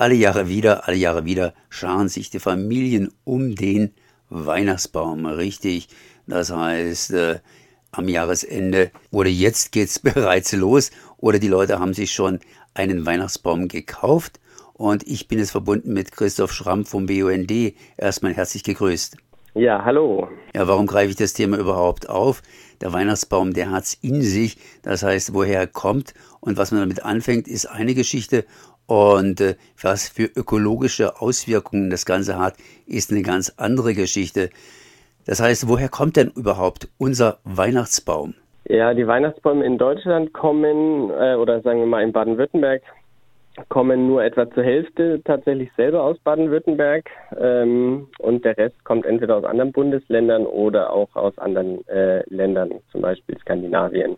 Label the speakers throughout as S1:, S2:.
S1: Alle Jahre wieder, alle Jahre wieder scharen sich die Familien um den Weihnachtsbaum, richtig. Das heißt, äh, am Jahresende oder jetzt geht's bereits los oder die Leute haben sich schon einen Weihnachtsbaum gekauft und ich bin jetzt verbunden mit Christoph Schramm vom BUND. Erstmal herzlich gegrüßt.
S2: Ja, hallo.
S1: Ja, warum greife ich das Thema überhaupt auf? Der Weihnachtsbaum, der hat's in sich. Das heißt, woher er kommt und was man damit anfängt, ist eine Geschichte. Und äh, was für ökologische Auswirkungen das Ganze hat, ist eine ganz andere Geschichte. Das heißt, woher kommt denn überhaupt unser Weihnachtsbaum?
S2: Ja, die Weihnachtsbäume in Deutschland kommen, äh, oder sagen wir mal in Baden-Württemberg, kommen nur etwa zur Hälfte tatsächlich selber aus Baden-Württemberg ähm, und der Rest kommt entweder aus anderen Bundesländern oder auch aus anderen äh, Ländern, zum Beispiel Skandinavien.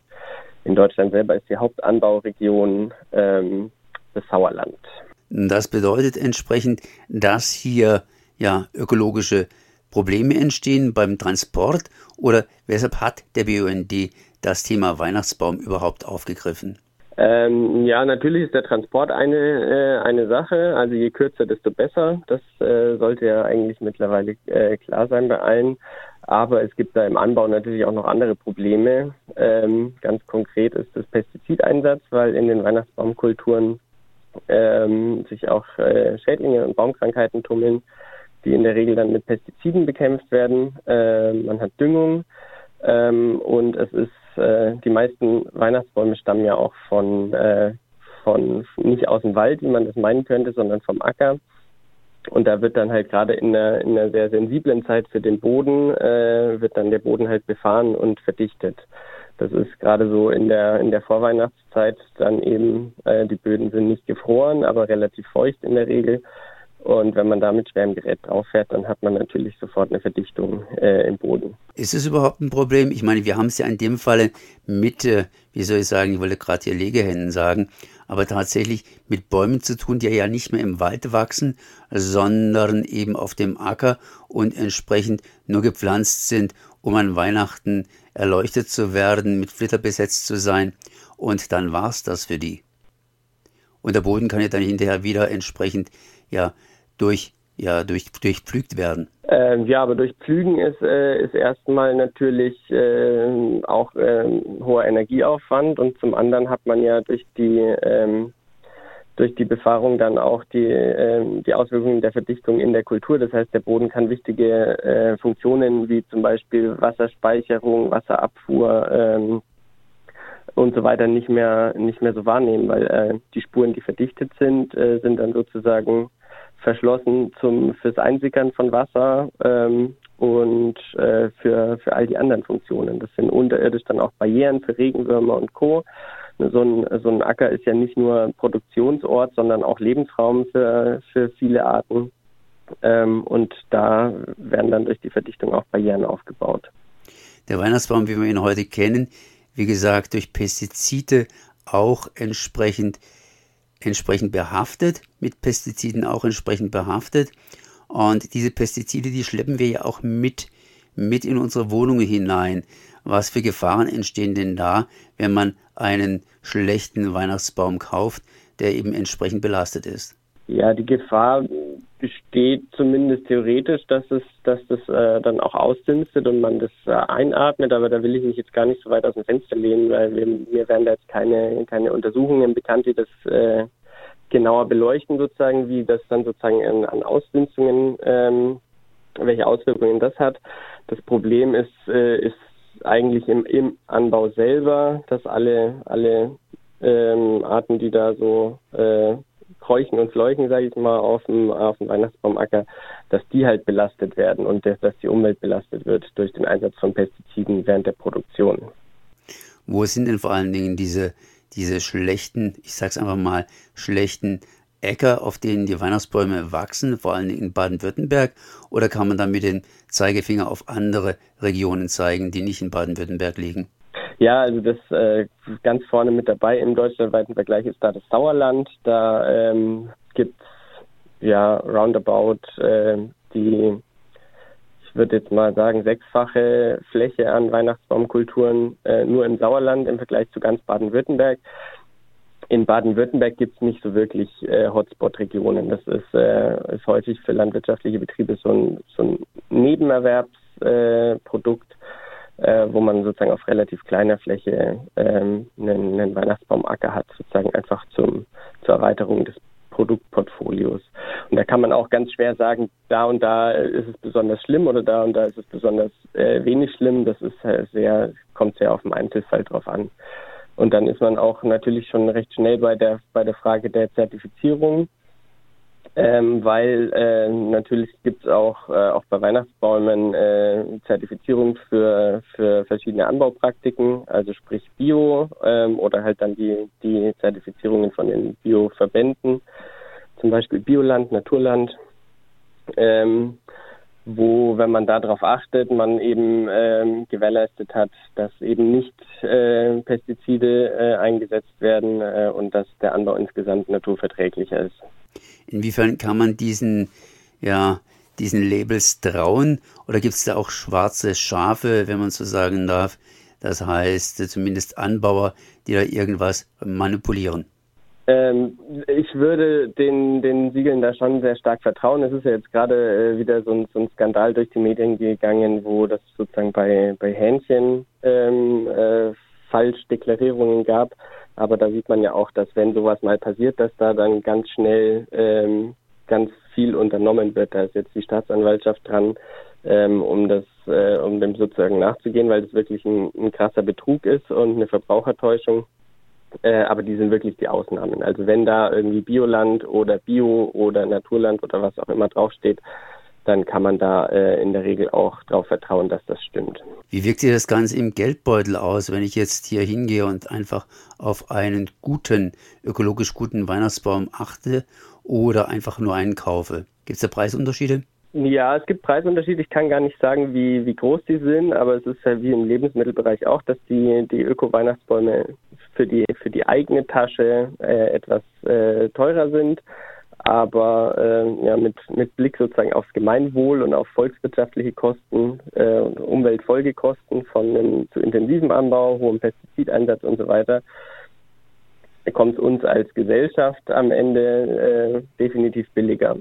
S2: In Deutschland selber ist die Hauptanbauregion ähm, das Sauerland.
S1: Das bedeutet entsprechend, dass hier ja ökologische Probleme entstehen beim Transport oder weshalb hat der BUND das Thema Weihnachtsbaum überhaupt aufgegriffen?
S2: Ähm, ja, natürlich ist der Transport eine, äh, eine Sache. Also je kürzer, desto besser. Das äh, sollte ja eigentlich mittlerweile äh, klar sein bei allen. Aber es gibt da im Anbau natürlich auch noch andere Probleme. Ähm, ganz konkret ist das Pestizideinsatz, weil in den Weihnachtsbaumkulturen ähm, sich auch äh, Schädlinge und Baumkrankheiten tummeln, die in der Regel dann mit Pestiziden bekämpft werden. Äh, man hat Düngung ähm, und es ist äh, die meisten Weihnachtsbäume stammen ja auch von, äh, von nicht aus dem Wald, wie man das meinen könnte, sondern vom Acker. Und da wird dann halt gerade in einer, in einer sehr sensiblen Zeit für den Boden, äh, wird dann der Boden halt befahren und verdichtet. Das ist gerade so in der in der Vorweihnachtszeit dann eben, äh, die Böden sind nicht gefroren, aber relativ feucht in der Regel. Und wenn man da mit schwerem Gerät drauf fährt, dann hat man natürlich sofort eine Verdichtung äh, im Boden.
S1: Ist es überhaupt ein Problem? Ich meine, wir haben es ja in dem Falle mit, äh, wie soll ich sagen, ich wollte gerade hier Legehennen sagen, aber tatsächlich mit Bäumen zu tun, die ja nicht mehr im Wald wachsen, sondern eben auf dem Acker und entsprechend nur gepflanzt sind, um an Weihnachten erleuchtet zu werden, mit Flitter besetzt zu sein. Und dann war's das für die. Und der Boden kann ja dann hinterher wieder entsprechend ja durch ja durch durchpflügt werden.
S2: Ähm, ja, aber durch Pflügen ist, äh, ist erstmal natürlich äh, auch äh, hoher Energieaufwand und zum anderen hat man ja durch die ähm, durch die Befahrung dann auch die, äh, die Auswirkungen der Verdichtung in der Kultur. Das heißt, der Boden kann wichtige äh, Funktionen wie zum Beispiel Wasserspeicherung, Wasserabfuhr ähm, und so weiter nicht mehr nicht mehr so wahrnehmen, weil äh, die Spuren, die verdichtet sind, äh, sind dann sozusagen verschlossen zum fürs Einsickern von Wasser ähm, und äh, für für all die anderen Funktionen. Das sind unterirdisch dann auch Barrieren für Regenwürmer und Co. So ein, so ein Acker ist ja nicht nur Produktionsort, sondern auch Lebensraum für, für viele Arten. Ähm, und da werden dann durch die Verdichtung auch Barrieren aufgebaut.
S1: Der Weihnachtsbaum, wie wir ihn heute kennen, wie gesagt, durch Pestizide auch entsprechend entsprechend behaftet, mit Pestiziden auch entsprechend behaftet. Und diese Pestizide, die schleppen wir ja auch mit, mit in unsere Wohnungen hinein. Was für Gefahren entstehen denn da, wenn man einen schlechten Weihnachtsbaum kauft, der eben entsprechend belastet ist?
S2: Ja, die Gefahr besteht zumindest theoretisch, dass es, dass das äh, dann auch ausdünstet und man das äh, einatmet, aber da will ich mich jetzt gar nicht so weit aus dem Fenster lehnen, weil wir, mir werden da jetzt keine, keine Untersuchungen bekannt, die das äh, genauer beleuchten sozusagen, wie das dann sozusagen an, an Ausdünstungen, ähm, welche Auswirkungen das hat. Das Problem ist, äh, ist eigentlich im, im Anbau selber, dass alle, alle ähm, Arten, die da so äh, kräuchen und fleuchen, sage ich mal, auf dem, auf dem Weihnachtsbaumacker, dass die halt belastet werden und dass, dass die Umwelt belastet wird durch den Einsatz von Pestiziden während der Produktion.
S1: Wo sind denn vor allen Dingen diese, diese schlechten, ich sag's einfach mal, schlechten Äcker, auf denen die Weihnachtsbäume wachsen, vor Dingen in Baden-Württemberg? Oder kann man da mit dem Zeigefinger auf andere Regionen zeigen, die nicht in Baden-Württemberg liegen?
S2: Ja, also das äh, ganz vorne mit dabei im deutschlandweiten Vergleich ist da das Sauerland. Da ähm, gibt es ja roundabout äh, die, ich würde jetzt mal sagen, sechsfache Fläche an Weihnachtsbaumkulturen äh, nur im Sauerland im Vergleich zu ganz Baden-Württemberg. In Baden-Württemberg gibt es nicht so wirklich äh, Hotspot-Regionen. Das ist, äh, ist häufig für landwirtschaftliche Betriebe so ein, so ein Nebenerwerbsprodukt, äh, wo man sozusagen auf relativ kleiner Fläche ähm, einen, einen Weihnachtsbaumacker hat, sozusagen einfach zum, zur Erweiterung des Produktportfolios. Und da kann man auch ganz schwer sagen, da und da ist es besonders schlimm oder da und da ist es besonders äh, wenig schlimm. Das ist äh, sehr, kommt sehr auf den Einzelfall drauf an. Und dann ist man auch natürlich schon recht schnell bei der bei der Frage der Zertifizierung, ähm, weil äh, natürlich gibt es auch äh, auch bei Weihnachtsbäumen äh, Zertifizierung für für verschiedene Anbaupraktiken, also sprich Bio ähm, oder halt dann die die Zertifizierungen von den Bioverbänden, zum Beispiel Bioland, Naturland. Ähm, wo, wenn man darauf achtet, man eben ähm, gewährleistet hat, dass eben nicht äh, Pestizide äh, eingesetzt werden äh, und dass der Anbau insgesamt naturverträglicher ist.
S1: Inwiefern kann man diesen, ja, diesen Labels trauen oder gibt es da auch schwarze Schafe, wenn man so sagen darf? Das heißt, zumindest Anbauer, die da irgendwas manipulieren.
S2: Ähm, ich würde den, den Siegeln da schon sehr stark vertrauen. Es ist ja jetzt gerade äh, wieder so ein, so ein, Skandal durch die Medien gegangen, wo das sozusagen bei, bei Hähnchen ähm, äh, Falschdeklarierungen gab. Aber da sieht man ja auch, dass wenn sowas mal passiert, dass da dann ganz schnell ähm, ganz viel unternommen wird. Da ist jetzt die Staatsanwaltschaft dran, ähm, um das, äh, um dem sozusagen nachzugehen, weil das wirklich ein, ein krasser Betrug ist und eine Verbrauchertäuschung. Äh, aber die sind wirklich die Ausnahmen. Also wenn da irgendwie Bioland oder Bio oder Naturland oder was auch immer draufsteht, dann kann man da äh, in der Regel auch darauf vertrauen, dass das stimmt.
S1: Wie wirkt sich das Ganze im Geldbeutel aus, wenn ich jetzt hier hingehe und einfach auf einen guten, ökologisch guten Weihnachtsbaum achte oder einfach nur einen kaufe? Gibt es da Preisunterschiede?
S2: Ja, es gibt Preisunterschiede. Ich kann gar nicht sagen, wie, wie groß die sind, aber es ist ja wie im Lebensmittelbereich auch, dass die, die Öko-Weihnachtsbäume für die, für die eigene Tasche äh, etwas äh, teurer sind. Aber äh, ja, mit, mit Blick sozusagen aufs Gemeinwohl und auf volkswirtschaftliche Kosten äh, und Umweltfolgekosten von einem zu intensiven Anbau, hohem Pestizideinsatz und so weiter, kommt es uns als Gesellschaft am Ende äh, definitiv billiger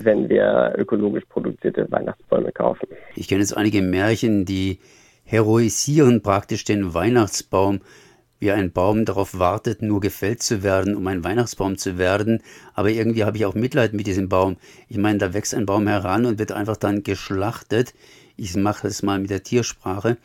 S2: wenn wir ökologisch produzierte Weihnachtsbäume kaufen.
S1: Ich kenne jetzt einige Märchen, die heroisieren praktisch den Weihnachtsbaum, wie ein Baum darauf wartet, nur gefällt zu werden, um ein Weihnachtsbaum zu werden. Aber irgendwie habe ich auch Mitleid mit diesem Baum. Ich meine, da wächst ein Baum heran und wird einfach dann geschlachtet. Ich mache es mal mit der Tiersprache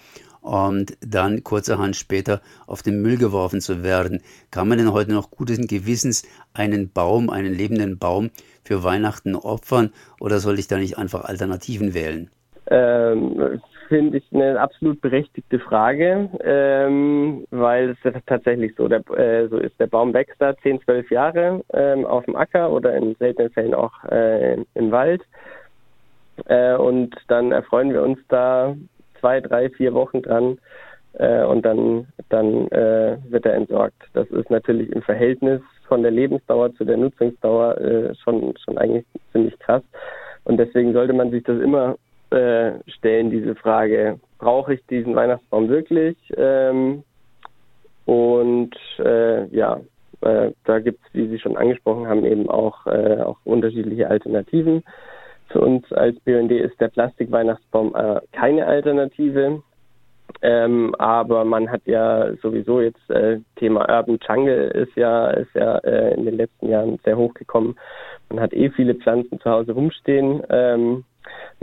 S1: und dann kurzerhand später auf den Müll geworfen zu werden. Kann man denn heute noch guten Gewissens einen Baum, einen lebenden Baum für Weihnachten opfern oder soll ich da nicht einfach Alternativen wählen?
S2: Ähm, Finde ich eine absolut berechtigte Frage, ähm, weil es tatsächlich so, der, äh, so ist. Der Baum wächst da 10, 12 Jahre ähm, auf dem Acker oder in seltenen Fällen auch äh, im Wald. Äh, und dann erfreuen wir uns da zwei, drei, vier Wochen dran äh, und dann, dann äh, wird er entsorgt. Das ist natürlich im Verhältnis von der Lebensdauer zu der Nutzungsdauer äh, schon, schon eigentlich ziemlich krass. Und deswegen sollte man sich das immer äh, stellen, diese Frage, brauche ich diesen Weihnachtsbaum wirklich? Ähm, und äh, ja, äh, da gibt es, wie Sie schon angesprochen haben, eben auch, äh, auch unterschiedliche Alternativen. Für uns als BND ist der Plastikweihnachtsbaum äh, keine Alternative. Ähm, aber man hat ja sowieso jetzt äh, Thema Urban Jungle ist ja ist ja äh, in den letzten Jahren sehr hochgekommen. Man hat eh viele Pflanzen zu Hause rumstehen. Ähm,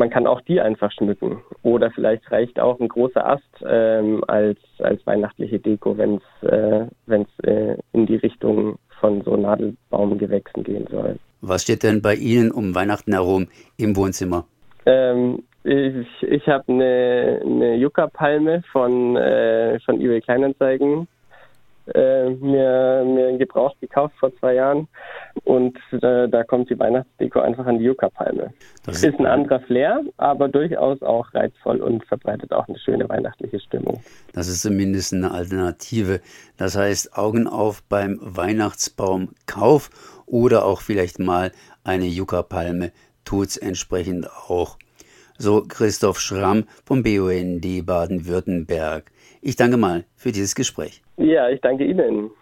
S2: man kann auch die einfach schmücken. Oder vielleicht reicht auch ein großer Ast ähm, als, als weihnachtliche Deko, wenn es äh, wenn's, äh, in die Richtung von so Nadelbaumgewächsen gehen soll.
S1: Was steht denn bei Ihnen um Weihnachten herum im Wohnzimmer?
S2: Ähm, ich ich habe eine, eine Yucca-Palme von, äh, von eBay Kleinanzeigen äh, mir, mir gebraucht gekauft vor zwei Jahren und äh, da kommt die Weihnachtsdeko einfach an die Yucca-Palme. Das ist ein anderer Flair, aber durchaus auch reizvoll und verbreitet auch eine schöne weihnachtliche Stimmung.
S1: Das ist zumindest eine Alternative. Das heißt, Augen auf beim Weihnachtsbaumkauf oder auch vielleicht mal eine Yucca-Palme tut's entsprechend auch. So Christoph Schramm vom BUND Baden-Württemberg. Ich danke mal für dieses Gespräch.
S2: Ja, ich danke Ihnen.